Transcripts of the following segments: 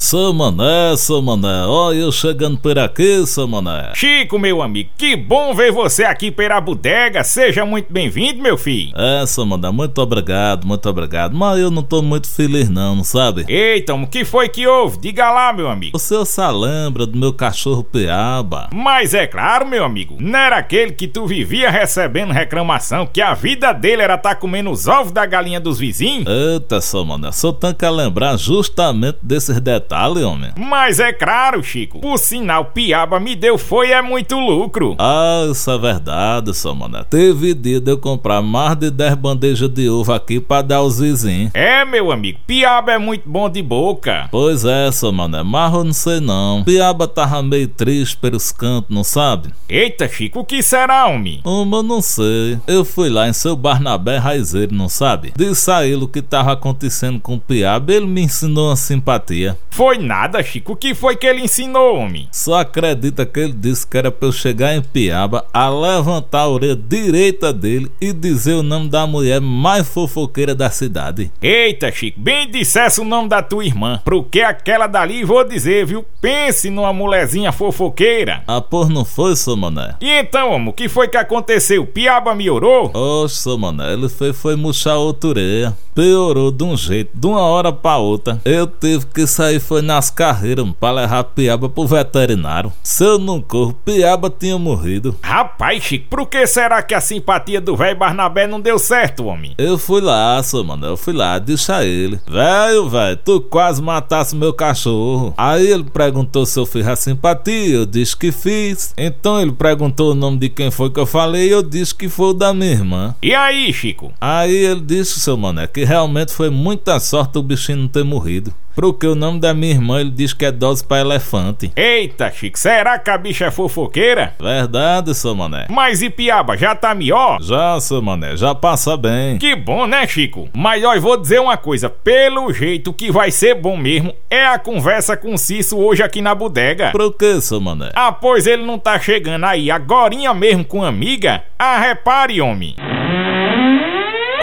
Sou Mané, sou Mané, ó eu chegando por aqui, sou Mané. Chico, meu amigo, que bom ver você aqui pela bodega, seja muito bem-vindo, meu filho. É, sou Mané, muito obrigado, muito obrigado, mas eu não tô muito feliz não, não sabe? Eita, o que foi que houve? Diga lá, meu amigo. O senhor se lembra do meu cachorro Piaba? Mas é claro, meu amigo, não era aquele que tu vivia recebendo reclamação que a vida dele era tá comendo os ovos da galinha dos vizinhos? Eita, sou Mané, só tenho que lembrar justamente desses detalhes detalhe, homem. Mas é claro, Chico. Por sinal, Piaba me deu foi é muito lucro. Ah, isso é verdade, só mané. Teve dia de eu comprar mais de 10 bandejas de uva aqui pra dar aos vizinhos. É, meu amigo, Piaba é muito bom de boca. Pois é, só mané, mas eu não sei não. Piaba tava meio triste pelos cantos, não sabe? Eita, Chico, o que será, homem? Uma, eu não sei. Eu fui lá em seu Barnabé Raizeiro, não sabe? Disse a ele o que tava acontecendo com o Piaba, ele me ensinou uma simpatia. Foi nada, Chico. O que foi que ele ensinou, homem? Só acredita que ele disse que era pra eu chegar em Piaba, a levantar a orelha direita dele e dizer o nome da mulher mais fofoqueira da cidade. Eita, Chico, bem dissesse o nome da tua irmã. Porque aquela dali, vou dizer, viu? Pense numa mulherzinha fofoqueira. Ah, por não foi, seu mané? E então, homem, o que foi que aconteceu? Piaba melhorou? Oxe, seu mané, ele foi, foi murchar outra orelha. Piorou de um jeito, de uma hora pra outra. Eu tive que sair foi nas carreiras pra levar Piaba pro veterinário. Se eu não corro, Piaba tinha morrido. Rapaz, Chico, por que será que a simpatia do velho Barnabé não deu certo, homem? Eu fui lá, seu mano, eu fui lá, disse a ele. Velho, velho, tu quase matasse meu cachorro. Aí ele perguntou se eu fiz a simpatia, eu disse que fiz. Então ele perguntou o nome de quem foi que eu falei eu disse que foi o da minha irmã. E aí, Chico? Aí ele disse, seu mano, que realmente foi muita sorte o bichinho não ter morrido. Porque o nome da minha irmã ele diz que é dose para elefante. Eita, Chico, será que a bicha é fofoqueira? Verdade, seu mané. Mas e Piaba, já tá melhor? Já, seu mané, já passa bem. Que bom, né, Chico? Mas ó, eu vou dizer uma coisa: pelo jeito que vai ser bom mesmo é a conversa com o Cício hoje aqui na bodega. Por que, seu mané? Ah, pois ele não tá chegando aí agorinha mesmo com amiga? Ah, repare, homem.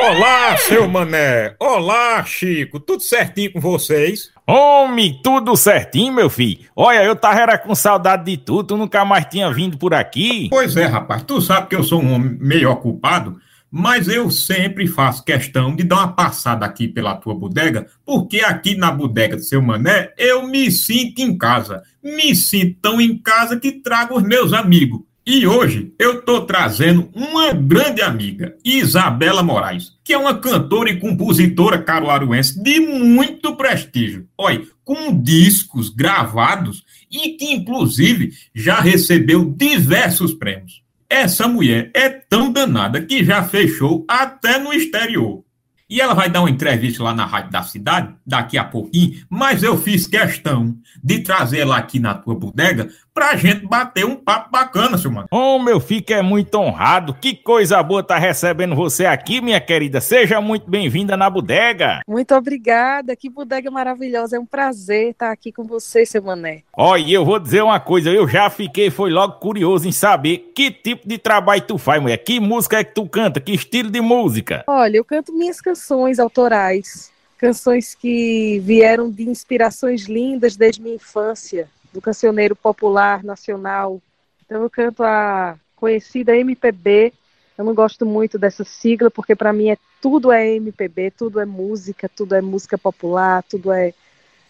Olá, seu mané! Olá, Chico! Tudo certinho com vocês? Homem, tudo certinho, meu filho. Olha, eu tava era com saudade de tu, tu nunca mais tinha vindo por aqui. Pois é, rapaz, tu sabe que eu sou um homem meio ocupado, mas eu sempre faço questão de dar uma passada aqui pela tua bodega, porque aqui na bodega do seu mané eu me sinto em casa. Me sinto tão em casa que trago os meus amigos. E hoje eu estou trazendo uma grande amiga, Isabela Moraes, que é uma cantora e compositora caruaruense de muito prestígio. Olha, com discos gravados e que inclusive já recebeu diversos prêmios. Essa mulher é tão danada que já fechou até no exterior. E ela vai dar uma entrevista lá na Rádio da Cidade, daqui a pouquinho, mas eu fiz questão de trazer ela aqui na tua bodega pra gente bater um papo bacana, seu mano. Oh, meu filho é muito honrado. Que coisa boa tá recebendo você aqui, minha querida. Seja muito bem-vinda na bodega. Muito obrigada. Que bodega maravilhosa. É um prazer estar aqui com você, seu mané. Olha, eu vou dizer uma coisa. Eu já fiquei, foi logo curioso em saber que tipo de trabalho tu faz, mulher. Que música é que tu canta? Que estilo de música? Olha, eu canto minhas canções canções autorais, canções que vieram de inspirações lindas desde minha infância, do cancioneiro popular nacional. Então eu canto a conhecida MPB. Eu não gosto muito dessa sigla porque para mim é tudo é MPB, tudo é música, tudo é música popular, tudo é,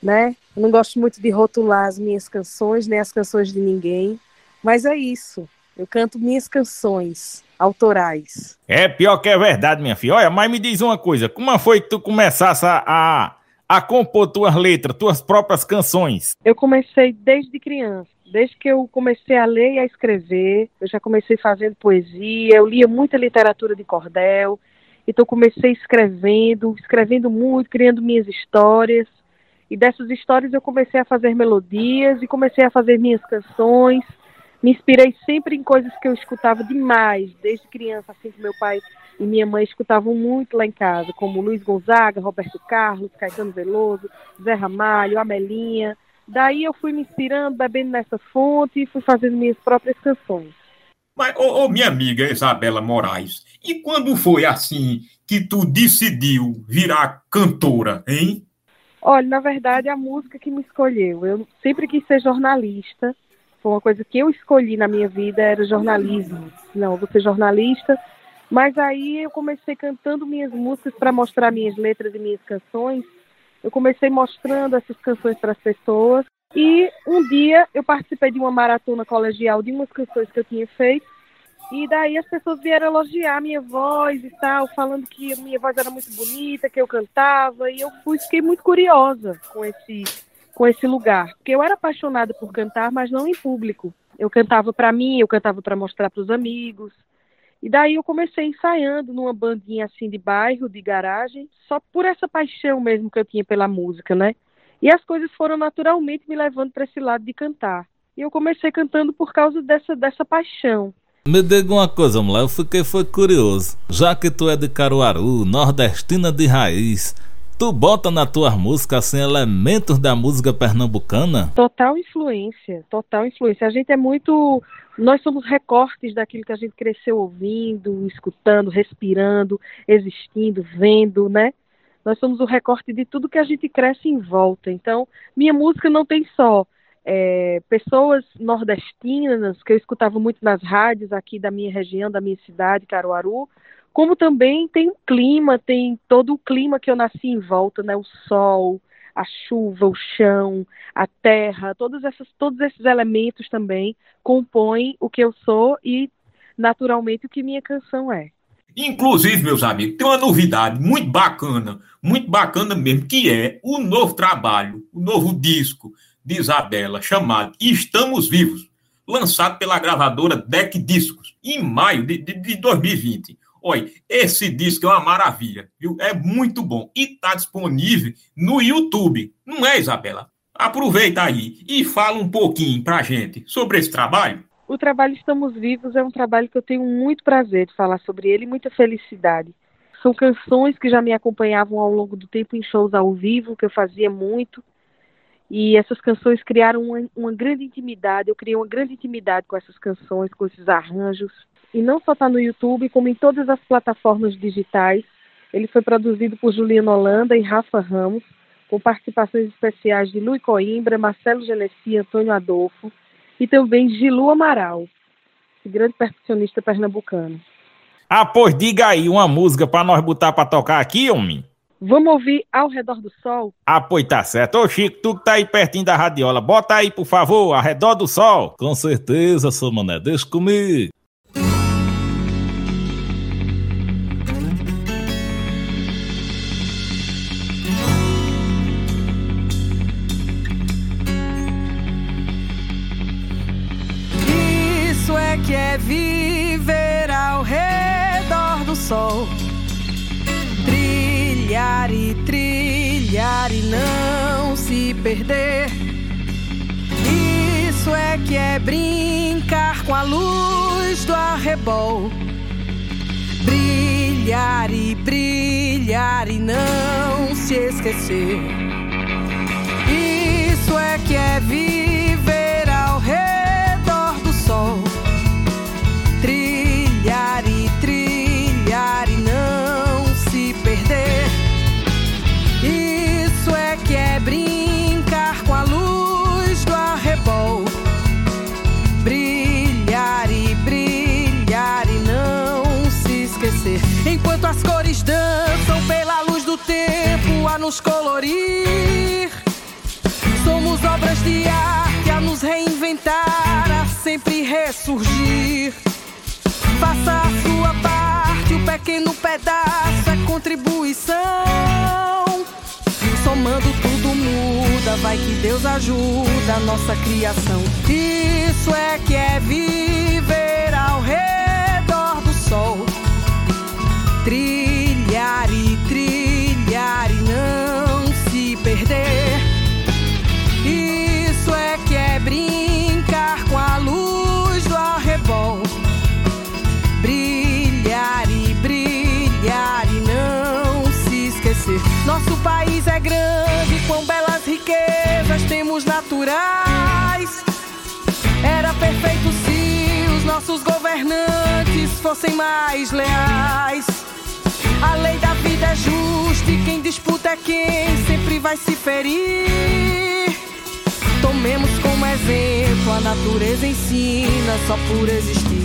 né? Eu não gosto muito de rotular as minhas canções, nem as canções de ninguém, mas é isso. Eu canto minhas canções autorais. É pior que é verdade, minha filha. Olha, mas me diz uma coisa: como foi que tu começasse a, a, compor tuas letras, tuas próprias canções? Eu comecei desde criança. Desde que eu comecei a ler e a escrever, eu já comecei fazendo poesia, eu lia muita literatura de cordel, então comecei escrevendo, escrevendo muito, criando minhas histórias. E dessas histórias eu comecei a fazer melodias e comecei a fazer minhas canções me inspirei sempre em coisas que eu escutava demais, desde criança, assim que meu pai e minha mãe escutavam muito lá em casa, como Luiz Gonzaga, Roberto Carlos, Caetano Veloso, Zé Ramalho, Amelinha. Daí eu fui me inspirando, bebendo nessa fonte e fui fazendo minhas próprias canções. Mas, ô, ô, minha amiga Isabela Moraes, e quando foi assim que tu decidiu virar cantora, hein? Olha, na verdade, a música que me escolheu. Eu sempre quis ser jornalista. Foi uma coisa que eu escolhi na minha vida, era jornalismo. Não, vou ser jornalista. Mas aí eu comecei cantando minhas músicas para mostrar minhas letras e minhas canções. Eu comecei mostrando essas canções para as pessoas. E um dia eu participei de uma maratona colegial de umas canções que eu tinha feito. E daí as pessoas vieram elogiar a minha voz e tal, falando que a minha voz era muito bonita, que eu cantava. E eu fui, fiquei muito curiosa com esse, com esse lugar. Porque eu era apaixonada por cantar, mas não em público. Eu cantava para mim, eu cantava para mostrar para os amigos. E daí eu comecei ensaiando numa bandinha assim de bairro, de garagem, só por essa paixão mesmo que eu tinha pela música, né? E as coisas foram naturalmente me levando para esse lado de cantar. E eu comecei cantando por causa dessa, dessa paixão. Me diga uma coisa, mulher, eu fiquei foi curioso. Já que tu é de Caruaru, nordestina de raiz, tu bota na tua música assim elementos da música pernambucana? Total influência, total influência. A gente é muito, nós somos recortes daquilo que a gente cresceu ouvindo, escutando, respirando, existindo, vendo, né? Nós somos o recorte de tudo que a gente cresce em volta. Então, minha música não tem só é, pessoas nordestinas, que eu escutava muito nas rádios aqui da minha região, da minha cidade, Caruaru, como também tem um clima, tem todo o clima que eu nasci em volta, né? O sol, a chuva, o chão, a terra, todos, essas, todos esses elementos também compõem o que eu sou e, naturalmente, o que minha canção é. Inclusive, meus amigos, tem uma novidade muito bacana, muito bacana mesmo, que é o novo trabalho, o novo disco de Isabela, chamado Estamos Vivos, lançado pela gravadora Deck Discos, em maio de, de, de 2020. Olha, esse disco é uma maravilha, viu? É muito bom e está disponível no YouTube, não é, Isabela? Aproveita aí e fala um pouquinho pra gente sobre esse trabalho. O trabalho Estamos Vivos é um trabalho que eu tenho muito prazer de falar sobre ele e muita felicidade. São canções que já me acompanhavam ao longo do tempo em shows ao vivo, que eu fazia muito. E essas canções criaram uma, uma grande intimidade. Eu criei uma grande intimidade com essas canções, com esses arranjos. E não só está no YouTube, como em todas as plataformas digitais. Ele foi produzido por Juliana Holanda e Rafa Ramos, com participações especiais de Luiz Coimbra, Marcelo Genesi, Antônio Adolfo e também Gilu Amaral, grande percussionista pernambucano. Ah, pois diga aí uma música para nós botar para tocar aqui, homem. Vamos ouvir Ao Redor do Sol? Ah, pois tá certo. Ô, Chico, tu que tá aí pertinho da radiola, bota aí, por favor, Ao Redor do Sol. Com certeza, seu mané, deixa comigo. E não se perder. Isso é que é brincar com a luz do arrebol. Brilhar e brilhar e não se esquecer. Isso é que é viver é contribuição. Somando tudo muda, vai que Deus ajuda a nossa criação. Isso é que é viver Era perfeito se os nossos governantes fossem mais leais. A lei da vida é justa e quem disputa é quem sempre vai se ferir. Tomemos como exemplo, a natureza ensina só por existir.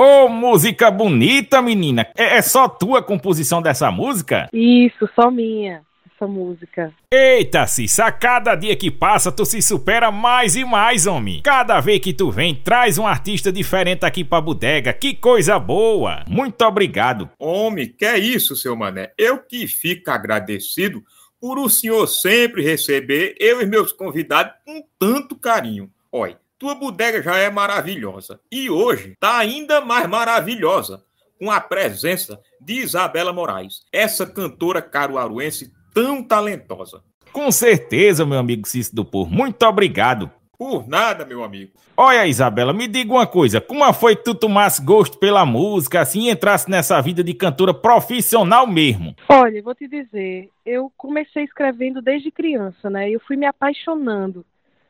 Ô, oh, música bonita, menina. É, é, só tua composição dessa música? Isso, só minha, essa música. Eita, Cissa, a cada dia que passa tu se supera mais e mais, homem. Cada vez que tu vem, traz um artista diferente aqui pra bodega. Que coisa boa. Muito obrigado. Homem, que é isso, seu mané. Eu que fico agradecido por o senhor sempre receber eu e meus convidados com tanto carinho. Olha, tua bodega já é maravilhosa e hoje está ainda mais maravilhosa com a presença de Isabela Moraes, essa cantora caruaruense tão talentosa. Com certeza, meu amigo Cícero do Porro. Muito obrigado. Por nada, meu amigo. Olha, Isabela, me diga uma coisa. Como foi que tu tomasse gosto pela música, assim, entrasse nessa vida de cantora profissional mesmo? Olha, vou te dizer, eu comecei escrevendo desde criança, né? Eu fui me apaixonando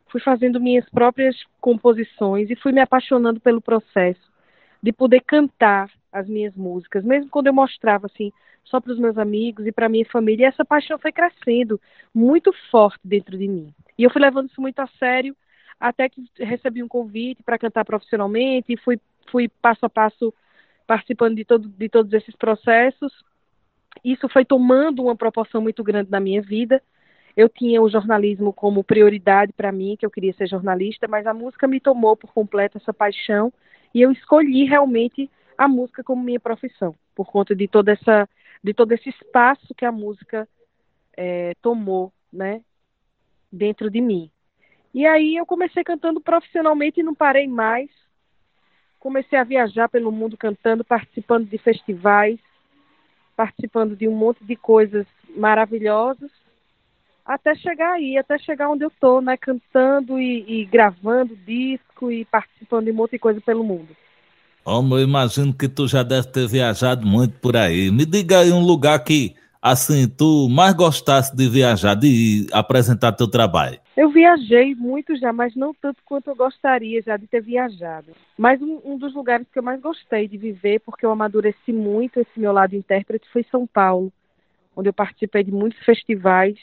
fui fazendo minhas próprias composições e fui me apaixonando pelo processo de poder cantar as minhas músicas, mesmo quando eu mostrava assim só para os meus amigos e para minha família. E essa paixão foi crescendo muito forte dentro de mim. E eu fui levando isso muito a sério até que recebi um convite para cantar profissionalmente e fui, fui passo a passo participando de, todo, de todos esses processos. Isso foi tomando uma proporção muito grande na minha vida eu tinha o jornalismo como prioridade para mim, que eu queria ser jornalista, mas a música me tomou por completo essa paixão e eu escolhi realmente a música como minha profissão, por conta de toda essa, de todo esse espaço que a música é, tomou, né, dentro de mim. E aí eu comecei cantando profissionalmente e não parei mais. Comecei a viajar pelo mundo cantando, participando de festivais, participando de um monte de coisas maravilhosas até chegar aí, até chegar onde eu tô, né, cantando e, e gravando disco e participando de um monte de coisa pelo mundo. Homem, eu imagino que tu já deve ter viajado muito por aí. Me diga aí um lugar que, assim, tu mais gostasse de viajar, de apresentar teu trabalho. Eu viajei muito já, mas não tanto quanto eu gostaria já de ter viajado. Mas um, um dos lugares que eu mais gostei de viver, porque eu amadureci muito esse meu lado intérprete, foi São Paulo, onde eu participei de muitos festivais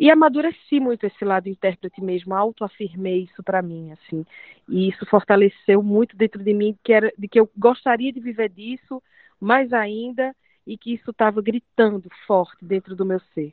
e amadureci muito esse lado intérprete mesmo, autoafirmei isso para mim, assim. E isso fortaleceu muito dentro de mim que era de que eu gostaria de viver disso, mais ainda, e que isso estava gritando forte dentro do meu ser.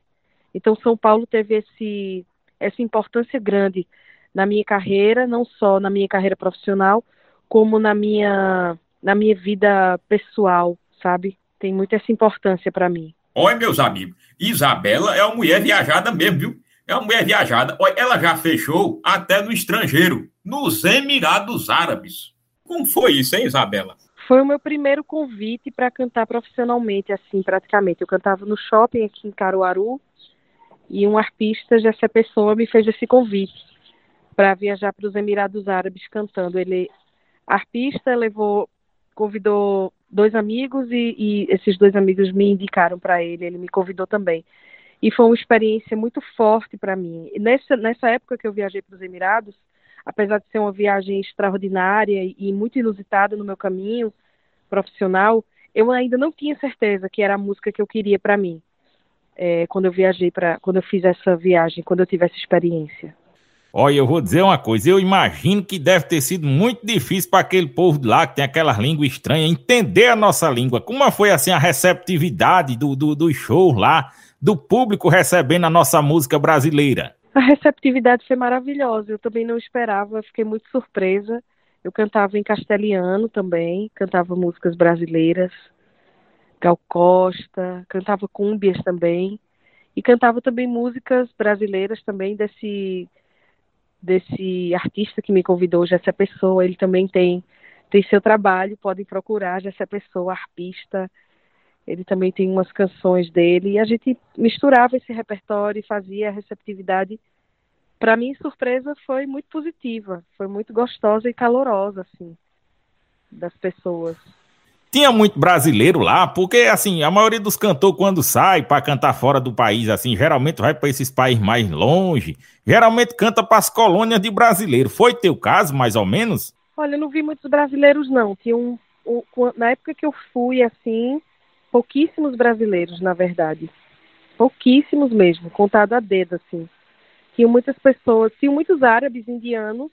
Então São Paulo teve esse essa importância grande na minha carreira, não só na minha carreira profissional, como na minha na minha vida pessoal, sabe? Tem muito essa importância para mim. Olha, meus amigos, Isabela é uma mulher viajada mesmo, viu? É uma mulher viajada. Olha, ela já fechou até no estrangeiro, nos Emirados Árabes. Como foi isso, hein, Isabela? Foi o meu primeiro convite para cantar profissionalmente, assim, praticamente. Eu cantava no shopping aqui em Caruaru e um artista, Jessé Pessoa, me fez esse convite para viajar para os Emirados Árabes cantando. Ele, artista, levou, convidou dois amigos e, e esses dois amigos me indicaram para ele, ele me convidou também. E foi uma experiência muito forte para mim. Nessa, nessa época que eu viajei para os Emirados, apesar de ser uma viagem extraordinária e muito inusitada no meu caminho profissional, eu ainda não tinha certeza que era a música que eu queria para mim. É, quando eu viajei para, quando eu fiz essa viagem, quando eu tive essa experiência. Olha, eu vou dizer uma coisa, eu imagino que deve ter sido muito difícil para aquele povo lá que tem aquelas línguas estranhas entender a nossa língua. Como foi assim a receptividade do, do, do show lá, do público recebendo a nossa música brasileira? A receptividade foi maravilhosa, eu também não esperava, fiquei muito surpresa. Eu cantava em castelhano também, cantava músicas brasileiras, Gal Costa, cantava cúmbias também, e cantava também músicas brasileiras também desse desse artista que me convidou, Jessé Pessoa, ele também tem tem seu trabalho, podem procurar Jessé Pessoa, arpista, ele também tem umas canções dele, e a gente misturava esse repertório e fazia a receptividade. Para mim, surpresa foi muito positiva, foi muito gostosa e calorosa, assim, das pessoas. Tinha muito brasileiro lá, porque assim, a maioria dos cantores quando sai para cantar fora do país assim, geralmente vai para esses países mais longe, geralmente canta para as colônias de brasileiro. Foi teu caso, mais ou menos? Olha, eu não vi muitos brasileiros não. Tinha um, um na época que eu fui assim, pouquíssimos brasileiros, na verdade. Pouquíssimos mesmo, contado a dedo assim. Tinham muitas pessoas, tinham muitos árabes indianos,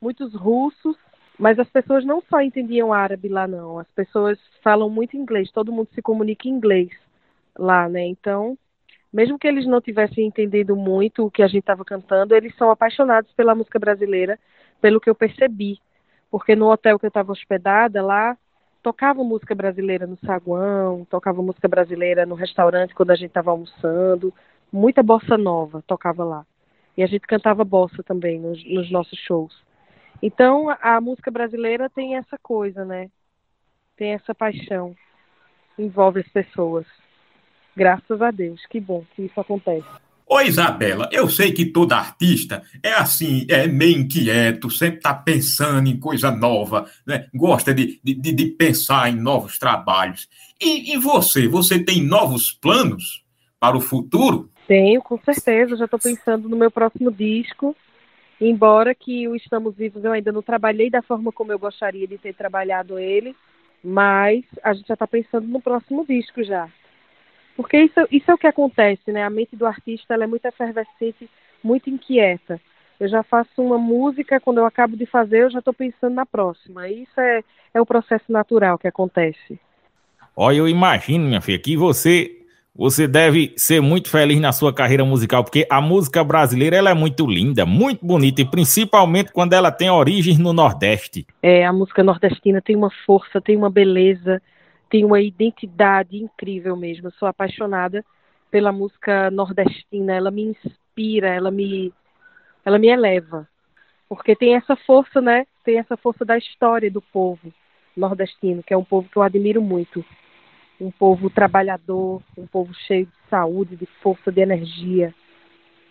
muitos russos, mas as pessoas não só entendiam árabe lá, não. As pessoas falam muito inglês, todo mundo se comunica em inglês lá, né? Então, mesmo que eles não tivessem entendido muito o que a gente estava cantando, eles são apaixonados pela música brasileira, pelo que eu percebi. Porque no hotel que eu estava hospedada lá, tocava música brasileira no saguão, tocava música brasileira no restaurante quando a gente estava almoçando, muita bossa nova tocava lá. E a gente cantava bossa também nos, nos nossos shows. Então, a música brasileira tem essa coisa, né? Tem essa paixão. Envolve as pessoas. Graças a Deus. Que bom que isso acontece. Ô Isabela, eu sei que toda artista é assim, é meio inquieto, sempre está pensando em coisa nova, né? gosta de, de, de pensar em novos trabalhos. E, e, você, você tem novos planos para o futuro? Tenho, com certeza. Já estou pensando no meu próximo disco. Embora que o Estamos Vivos eu ainda não trabalhei da forma como eu gostaria de ter trabalhado ele, mas a gente já está pensando no próximo disco já. Porque isso, isso é o que acontece, né? A mente do artista ela é muito efervescente, muito inquieta. Eu já faço uma música, quando eu acabo de fazer, eu já estou pensando na próxima. Isso é, é o processo natural que acontece. Olha, eu imagino, minha filha, que você você deve ser muito feliz na sua carreira musical, porque a música brasileira ela é muito linda, muito bonita, e principalmente quando ela tem origens no Nordeste. É, a música nordestina tem uma força, tem uma beleza, tem uma identidade incrível mesmo. Eu sou apaixonada pela música nordestina, ela me inspira, ela me, ela me eleva. Porque tem essa força, né? Tem essa força da história do povo nordestino, que é um povo que eu admiro muito um povo trabalhador, um povo cheio de saúde, de força, de energia,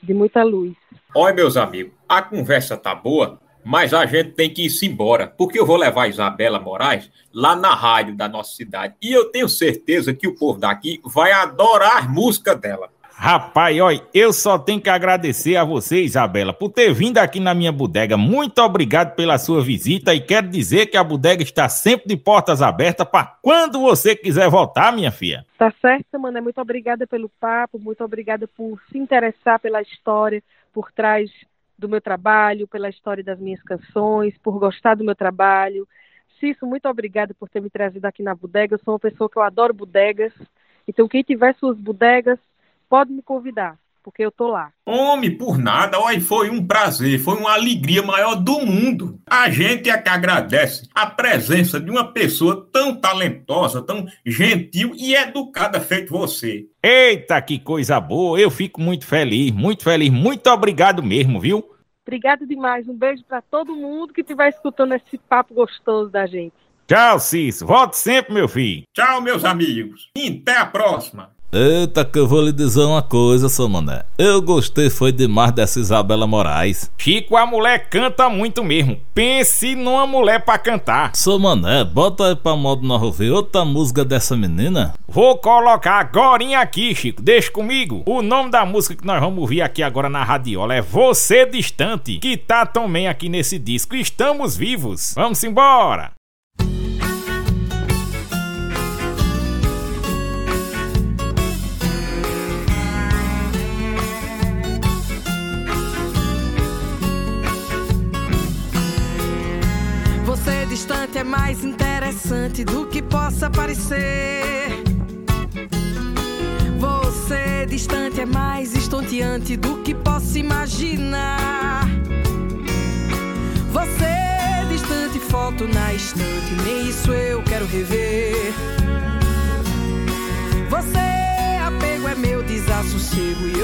de muita luz. Olha, meus amigos, a conversa tá boa, mas a gente tem que ir embora, porque eu vou levar a Isabela Moraes lá na rádio da nossa cidade. E eu tenho certeza que o povo daqui vai adorar a música dela. Rapaz, olha, eu só tenho que agradecer a você, Isabela, por ter vindo aqui na minha bodega. Muito obrigado pela sua visita e quero dizer que a bodega está sempre de portas abertas para quando você quiser voltar, minha filha. Tá certo, mano. Muito obrigada pelo papo, muito obrigada por se interessar pela história por trás do meu trabalho, pela história das minhas canções, por gostar do meu trabalho. Cício, muito obrigada por ter me trazido aqui na bodega. Eu sou uma pessoa que eu adoro bodegas. Então, quem tiver suas bodegas, pode me convidar, porque eu tô lá. Homem, por nada, olha, foi um prazer, foi uma alegria maior do mundo. A gente é que agradece a presença de uma pessoa tão talentosa, tão gentil e educada feito você. Eita, que coisa boa! Eu fico muito feliz, muito feliz. Muito obrigado mesmo, viu? Obrigado demais. Um beijo para todo mundo que estiver escutando esse papo gostoso da gente. Tchau, Cício. Volte sempre, meu filho. Tchau, meus amigos. E até a próxima. Eita, que eu vou lhe dizer uma coisa, seu mané. Eu gostei foi demais dessa Isabela Moraes. Chico, a mulher canta muito mesmo. Pense numa mulher pra cantar. Seu mané, bota aí pra modo nós ouvir outra música dessa menina. Vou colocar agora aqui, Chico. Deixa comigo. O nome da música que nós vamos ouvir aqui agora na radiola é Você Distante, que tá também aqui nesse disco. Estamos vivos. Vamos embora. Distante é mais interessante do que possa parecer. Você distante é mais estonteante do que possa imaginar. Você distante, foto na estante, nem isso eu quero rever. Você apego é meu desassossego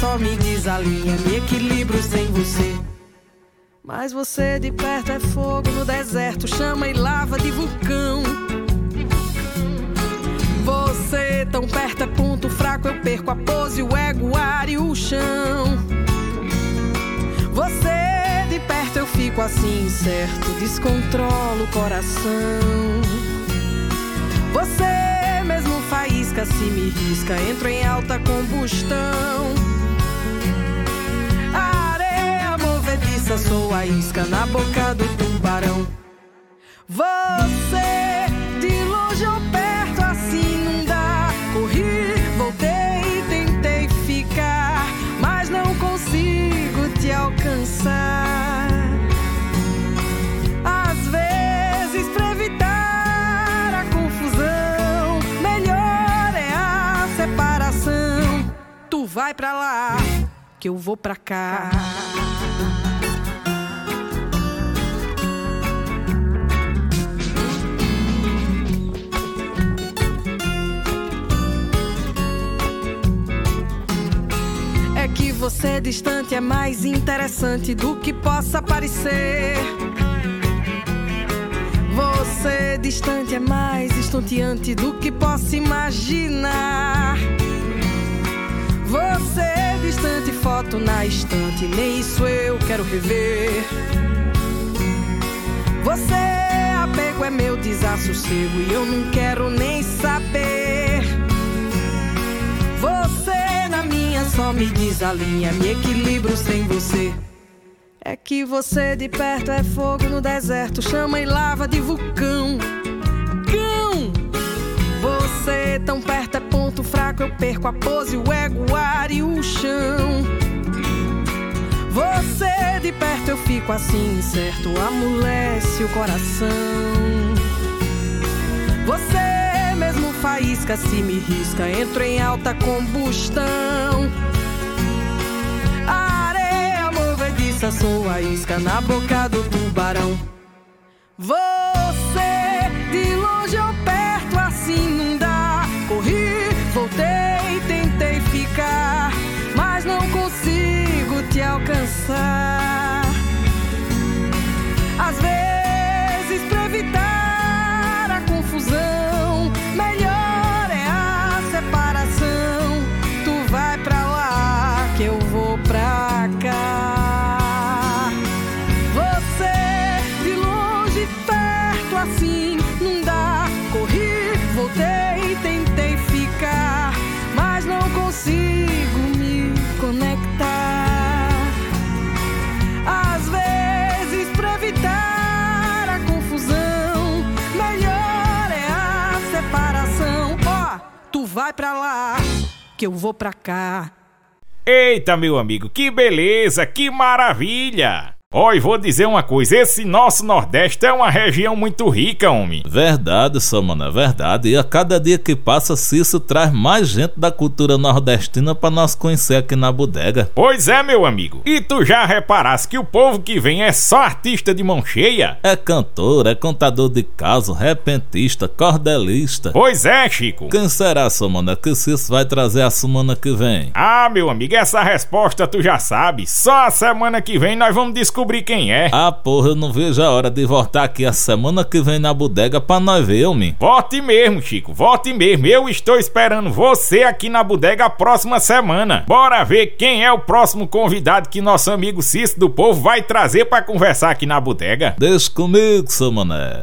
só me desalinha, me equilibro sem você. Mas você de perto é fogo no deserto, chama e lava de vulcão. Você tão perto é ponto fraco, eu perco a pose, o ego, o ar e o chão. Você de perto eu fico assim incerto, descontrolo o coração. Você mesmo faísca se me risca, entro em alta combustão. Movediça, sou a isca na boca do tubarão. Você de longe ou perto assim não dá. Corri, voltei, tentei ficar, mas não consigo te alcançar. Às vezes, pra evitar a confusão, melhor é a separação. Tu vai pra lá, que eu vou pra cá. Você distante é mais interessante do que possa parecer. Você distante é mais estonteante do que possa imaginar. Você distante, foto na estante, nem isso eu quero rever. Você apego é meu desassossego e eu não quero nem saber. Só me desalinha, me equilibro sem você. É que você de perto é fogo no deserto, chama e lava de vulcão. Cão! Você tão perto é ponto fraco, eu perco a pose, o ego, o ar e o chão. Você de perto eu fico assim incerto, amolece o coração. Você faísca se me risca, entro em alta combustão. A areia movediça, sou a isca na boca do tubarão. Você de longe ou perto assim não dá. Corri, voltei, tentei ficar, mas não consigo te alcançar. Consigo me conectar. Às vezes, pra evitar a confusão, melhor é a separação. Ó, tu vai pra lá, que eu vou pra cá. Eita, meu amigo, que beleza, que maravilha! Oi, vou dizer uma coisa: esse nosso Nordeste é uma região muito rica, homem. Verdade, só mano, é verdade. E a cada dia que passa, Cício traz mais gente da cultura nordestina para nós conhecer aqui na bodega. Pois é, meu amigo. E tu já reparaste que o povo que vem é só artista de mão cheia? É cantor, é contador de caso, repentista, cordelista. Pois é, Chico. Quem será, só mano, que Cício vai trazer a semana que vem? Ah, meu amigo, essa resposta tu já sabe. Só a semana que vem nós vamos descobrir descobrir quem é. Ah, porra, eu não vejo a hora de voltar aqui a semana que vem na bodega pra nós ver, homem. Volte mesmo, Chico, volte mesmo. Eu estou esperando você aqui na bodega a próxima semana. Bora ver quem é o próximo convidado que nosso amigo Cício do Povo vai trazer para conversar aqui na bodega. Deixa comigo, seu mané.